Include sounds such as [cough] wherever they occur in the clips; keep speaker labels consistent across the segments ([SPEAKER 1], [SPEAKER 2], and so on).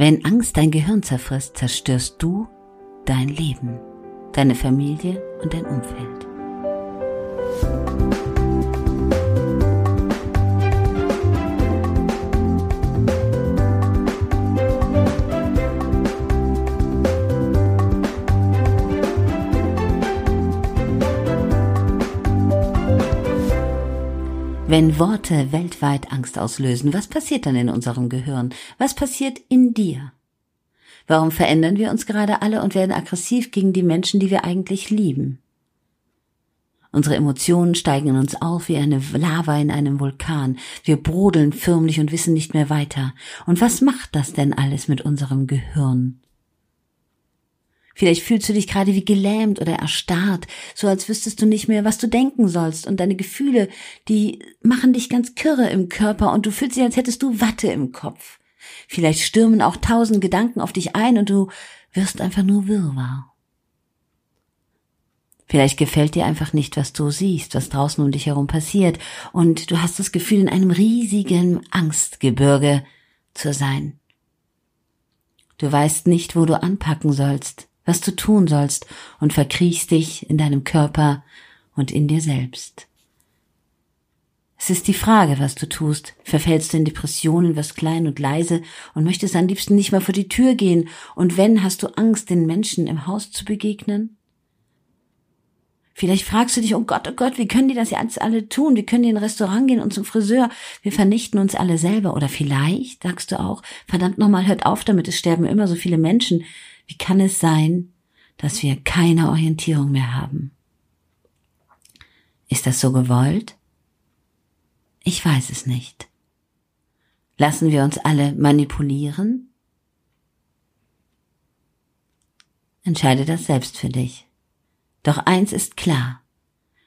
[SPEAKER 1] Wenn Angst dein Gehirn zerfrisst, zerstörst du dein Leben, deine Familie und dein Umfeld. Wenn Worte weltweit Angst auslösen, was passiert dann in unserem Gehirn? Was passiert in dir? Warum verändern wir uns gerade alle und werden aggressiv gegen die Menschen, die wir eigentlich lieben? Unsere Emotionen steigen in uns auf wie eine Lava in einem Vulkan. Wir brodeln förmlich und wissen nicht mehr weiter. Und was macht das denn alles mit unserem Gehirn? Vielleicht fühlst du dich gerade wie gelähmt oder erstarrt, so als wüsstest du nicht mehr, was du denken sollst und deine Gefühle, die machen dich ganz kirre im Körper und du fühlst dich, als hättest du Watte im Kopf. Vielleicht stürmen auch tausend Gedanken auf dich ein und du wirst einfach nur Wirrwarr. Vielleicht gefällt dir einfach nicht, was du siehst, was draußen um dich herum passiert, und du hast das Gefühl, in einem riesigen Angstgebirge zu sein. Du weißt nicht, wo du anpacken sollst was du tun sollst und verkriechst dich in deinem Körper und in dir selbst. Es ist die Frage, was du tust. Verfällst du in Depressionen, wirst klein und leise und möchtest am liebsten nicht mal vor die Tür gehen. Und wenn, hast du Angst, den Menschen im Haus zu begegnen? Vielleicht fragst du dich, oh Gott, oh Gott, wie können die das jetzt alle tun? Wie können die in ein Restaurant gehen und zum Friseur? Wir vernichten uns alle selber. Oder vielleicht sagst du auch, verdammt nochmal, hört auf damit, es sterben immer so viele Menschen. Wie kann es sein, dass wir keine Orientierung mehr haben? Ist das so gewollt? Ich weiß es nicht. Lassen wir uns alle manipulieren? Entscheide das selbst für dich. Doch eins ist klar.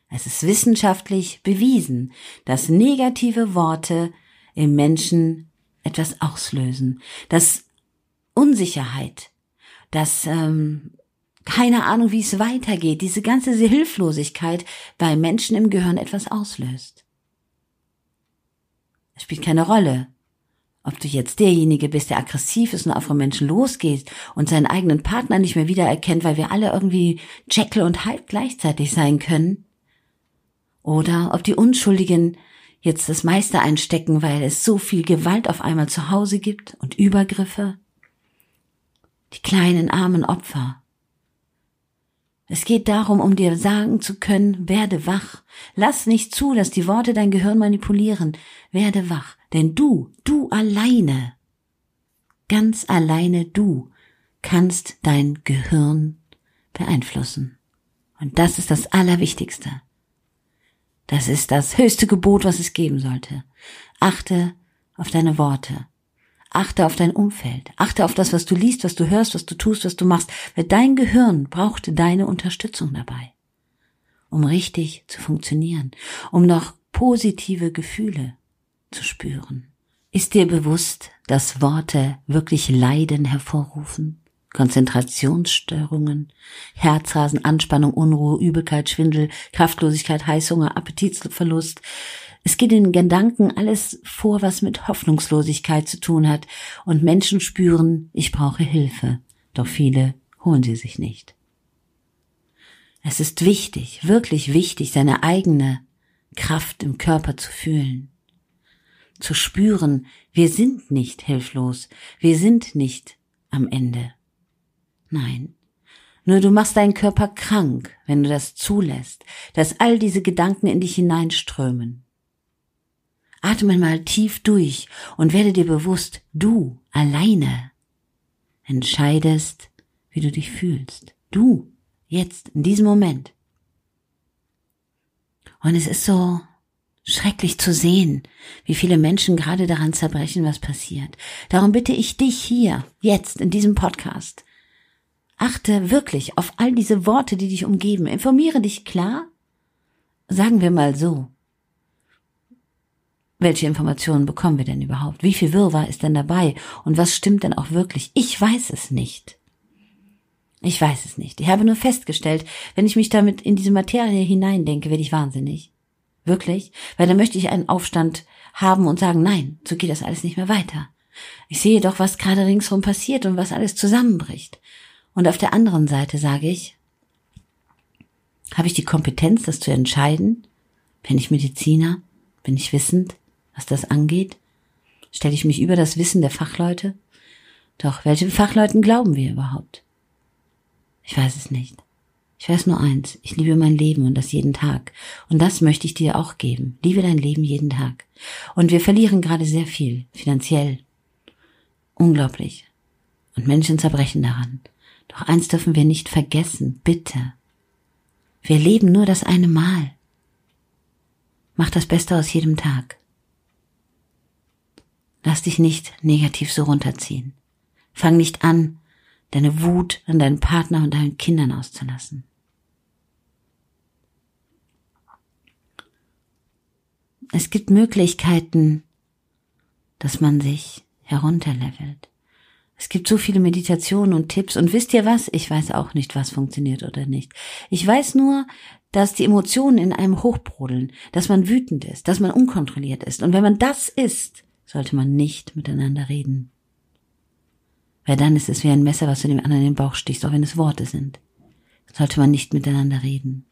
[SPEAKER 1] Es ist wissenschaftlich bewiesen, dass negative Worte im Menschen etwas auslösen, dass Unsicherheit, dass ähm, keine Ahnung, wie es weitergeht, diese ganze Hilflosigkeit bei Menschen im Gehirn etwas auslöst. Es spielt keine Rolle, ob du jetzt derjenige bist, der aggressiv ist und auf Menschen losgeht und seinen eigenen Partner nicht mehr wiedererkennt, weil wir alle irgendwie Jekyll und Hyde gleichzeitig sein können. Oder ob die Unschuldigen jetzt das meiste einstecken, weil es so viel Gewalt auf einmal zu Hause gibt und Übergriffe die kleinen armen Opfer. Es geht darum, um dir sagen zu können, werde wach. Lass nicht zu, dass die Worte dein Gehirn manipulieren. Werde wach. Denn du, du alleine, ganz alleine du, kannst dein Gehirn beeinflussen. Und das ist das Allerwichtigste. Das ist das höchste Gebot, was es geben sollte. Achte auf deine Worte. Achte auf dein Umfeld. Achte auf das, was du liest, was du hörst, was du tust, was du machst. Weil dein Gehirn braucht deine Unterstützung dabei, um richtig zu funktionieren, um noch positive Gefühle zu spüren. Ist dir bewusst, dass Worte wirklich Leiden hervorrufen? Konzentrationsstörungen, Herzrasen, Anspannung, Unruhe, Übelkeit, Schwindel, Kraftlosigkeit, Heißhunger, Appetitverlust, es geht in Gedanken alles vor, was mit Hoffnungslosigkeit zu tun hat, und Menschen spüren, ich brauche Hilfe, doch viele holen sie sich nicht. Es ist wichtig, wirklich wichtig, seine eigene Kraft im Körper zu fühlen, zu spüren, wir sind nicht hilflos, wir sind nicht am Ende. Nein, nur du machst deinen Körper krank, wenn du das zulässt, dass all diese Gedanken in dich hineinströmen. Atme mal tief durch und werde dir bewusst, du alleine entscheidest, wie du dich fühlst. Du, jetzt, in diesem Moment. Und es ist so schrecklich zu sehen, wie viele Menschen gerade daran zerbrechen, was passiert. Darum bitte ich dich hier, jetzt, in diesem Podcast. Achte wirklich auf all diese Worte, die dich umgeben. Informiere dich klar. Sagen wir mal so. Welche Informationen bekommen wir denn überhaupt? Wie viel Wirrwarr ist denn dabei? Und was stimmt denn auch wirklich? Ich weiß es nicht. Ich weiß es nicht. Ich habe nur festgestellt, wenn ich mich damit in diese Materie hineindenke, werde ich wahnsinnig. Wirklich? Weil dann möchte ich einen Aufstand haben und sagen, nein, so geht das alles nicht mehr weiter. Ich sehe doch, was gerade ringsherum passiert und was alles zusammenbricht. Und auf der anderen Seite sage ich, habe ich die Kompetenz, das zu entscheiden? Bin ich Mediziner? Bin ich wissend, was das angeht? Stelle ich mich über das Wissen der Fachleute? Doch, welchen Fachleuten glauben wir überhaupt? Ich weiß es nicht. Ich weiß nur eins, ich liebe mein Leben und das jeden Tag. Und das möchte ich dir auch geben. Liebe dein Leben jeden Tag. Und wir verlieren gerade sehr viel, finanziell. Unglaublich. Und Menschen zerbrechen daran. Doch eins dürfen wir nicht vergessen, bitte. Wir leben nur das eine Mal. Mach das Beste aus jedem Tag. Lass dich nicht negativ so runterziehen. Fang nicht an, deine Wut an deinen Partner und deinen Kindern auszulassen. Es gibt Möglichkeiten, dass man sich herunterlevelt. Es gibt so viele Meditationen und Tipps und wisst ihr was? Ich weiß auch nicht, was funktioniert oder nicht. Ich weiß nur, dass die Emotionen in einem hochbrodeln, dass man wütend ist, dass man unkontrolliert ist. Und wenn man das ist, sollte man nicht miteinander reden. Weil dann ist es wie ein Messer, was du dem anderen in den Bauch stichst, auch wenn es Worte sind. Sollte man nicht miteinander reden.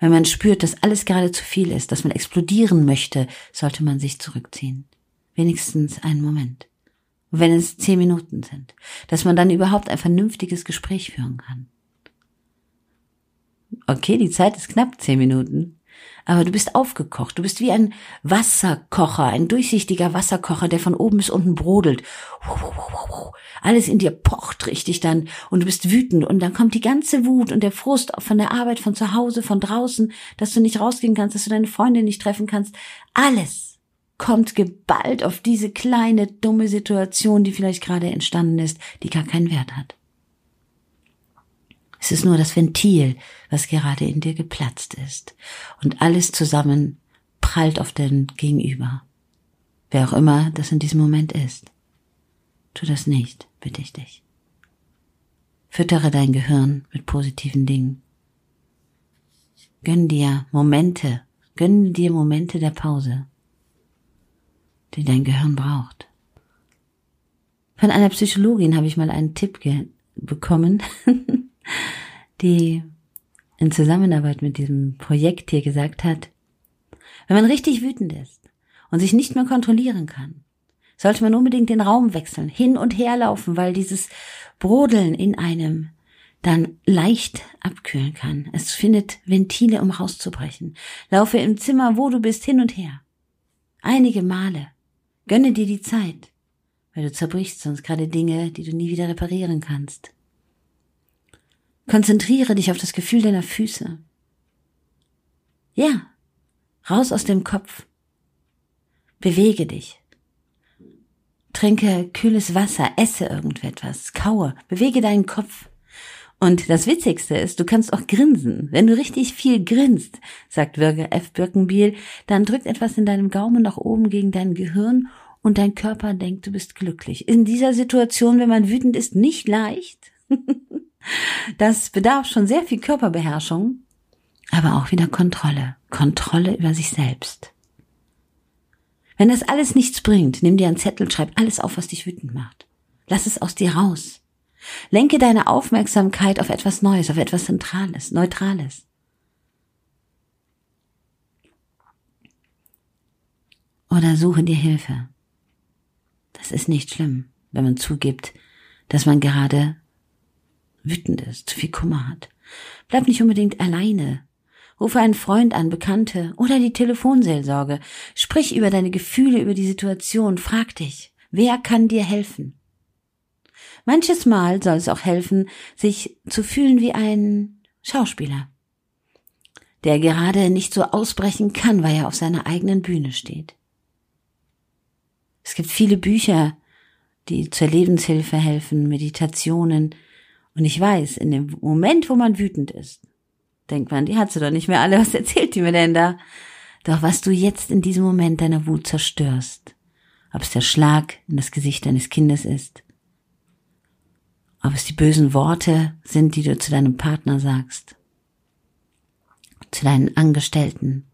[SPEAKER 1] Wenn man spürt, dass alles gerade zu viel ist, dass man explodieren möchte, sollte man sich zurückziehen. Wenigstens einen Moment. wenn es zehn Minuten sind. Dass man dann überhaupt ein vernünftiges Gespräch führen kann. Okay, die Zeit ist knapp, zehn Minuten aber du bist aufgekocht. Du bist wie ein Wasserkocher, ein durchsichtiger Wasserkocher, der von oben bis unten brodelt. Alles in dir pocht richtig dann und du bist wütend und dann kommt die ganze Wut und der Frust von der Arbeit, von zu Hause, von draußen, dass du nicht rausgehen kannst, dass du deine Freundin nicht treffen kannst. Alles kommt geballt auf diese kleine, dumme Situation, die vielleicht gerade entstanden ist, die gar keinen Wert hat. Es ist nur das Ventil, was gerade in dir geplatzt ist. Und alles zusammen prallt auf den Gegenüber. Wer auch immer das in diesem Moment ist. Tu das nicht, bitte ich dich. Füttere dein Gehirn mit positiven Dingen. Gönn dir Momente, gönn dir Momente der Pause, die dein Gehirn braucht. Von einer Psychologin habe ich mal einen Tipp bekommen. [laughs] die in Zusammenarbeit mit diesem Projekt hier gesagt hat, wenn man richtig wütend ist und sich nicht mehr kontrollieren kann, sollte man unbedingt den Raum wechseln, hin und her laufen, weil dieses Brodeln in einem dann leicht abkühlen kann. Es findet Ventile, um rauszubrechen. Laufe im Zimmer, wo du bist, hin und her. Einige Male. Gönne dir die Zeit, weil du zerbrichst sonst gerade Dinge, die du nie wieder reparieren kannst. Konzentriere dich auf das Gefühl deiner Füße. Ja, raus aus dem Kopf. Bewege dich. Trinke kühles Wasser, esse irgendetwas, kaue, bewege deinen Kopf. Und das Witzigste ist, du kannst auch grinsen. Wenn du richtig viel grinst, sagt Bürger F. Birkenbiel, dann drückt etwas in deinem Gaumen nach oben gegen dein Gehirn und dein Körper denkt, du bist glücklich. In dieser Situation, wenn man wütend ist, nicht leicht. [laughs] Das bedarf schon sehr viel Körperbeherrschung, aber auch wieder Kontrolle. Kontrolle über sich selbst. Wenn das alles nichts bringt, nimm dir einen Zettel, schreib alles auf, was dich wütend macht. Lass es aus dir raus. Lenke deine Aufmerksamkeit auf etwas Neues, auf etwas Zentrales, Neutrales. Oder suche dir Hilfe. Das ist nicht schlimm, wenn man zugibt, dass man gerade wütend ist, viel Kummer hat. Bleib nicht unbedingt alleine. Rufe einen Freund an, Bekannte oder die Telefonseelsorge. Sprich über deine Gefühle, über die Situation. Frag dich, wer kann dir helfen? Manches Mal soll es auch helfen, sich zu fühlen wie ein Schauspieler, der gerade nicht so ausbrechen kann, weil er auf seiner eigenen Bühne steht. Es gibt viele Bücher, die zur Lebenshilfe helfen, Meditationen, und ich weiß, in dem Moment, wo man wütend ist, denkt man, die hat sie doch nicht mehr alle, was erzählt die mir denn da? Doch was du jetzt in diesem Moment deiner Wut zerstörst, ob es der Schlag in das Gesicht deines Kindes ist, ob es die bösen Worte sind, die du zu deinem Partner sagst, zu deinen Angestellten,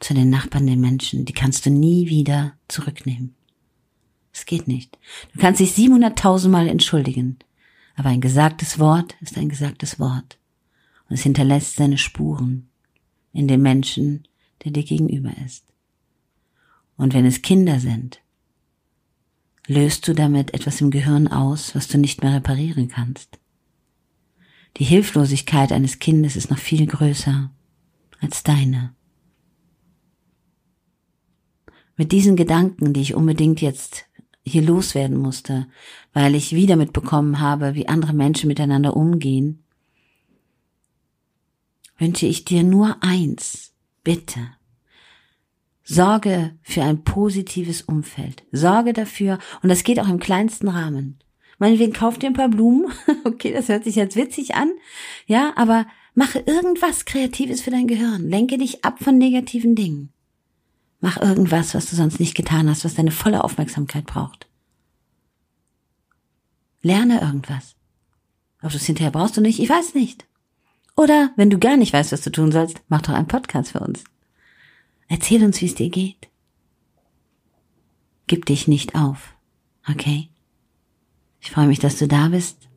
[SPEAKER 1] zu den Nachbarn, den Menschen, die kannst du nie wieder zurücknehmen. Es geht nicht. Du kannst dich 700.000 Mal entschuldigen. Aber ein gesagtes Wort ist ein gesagtes Wort. Und es hinterlässt seine Spuren in dem Menschen, der dir gegenüber ist. Und wenn es Kinder sind, löst du damit etwas im Gehirn aus, was du nicht mehr reparieren kannst. Die Hilflosigkeit eines Kindes ist noch viel größer als deine. Mit diesen Gedanken, die ich unbedingt jetzt hier loswerden musste, weil ich wieder mitbekommen habe, wie andere Menschen miteinander umgehen, wünsche ich dir nur eins, bitte. Sorge für ein positives Umfeld. Sorge dafür, und das geht auch im kleinsten Rahmen. Meinetwegen kauf dir ein paar Blumen. [laughs] Okay, das hört sich jetzt witzig an. Ja, aber mache irgendwas Kreatives für dein Gehirn. Lenke dich ab von negativen Dingen. Mach irgendwas, was du sonst nicht getan hast, was deine volle Aufmerksamkeit braucht. Lerne irgendwas. Ob du es hinterher brauchst du nicht, ich weiß nicht. Oder wenn du gar nicht weißt, was du tun sollst, mach doch einen Podcast für uns. Erzähl uns, wie es dir geht. Gib dich nicht auf, okay? Ich freue mich, dass du da bist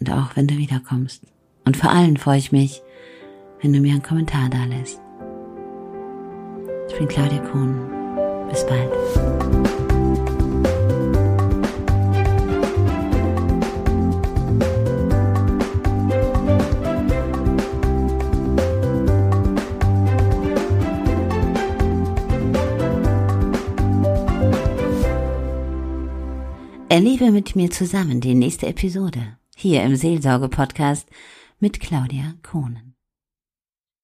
[SPEAKER 1] und auch wenn du wiederkommst. Und vor allem freue ich mich, wenn du mir einen Kommentar da lässt. Ich bin Claudia Kuhn. Bis bald. Erlebe mit mir zusammen die nächste Episode hier im Seelsorge-Podcast mit Claudia Kohnen.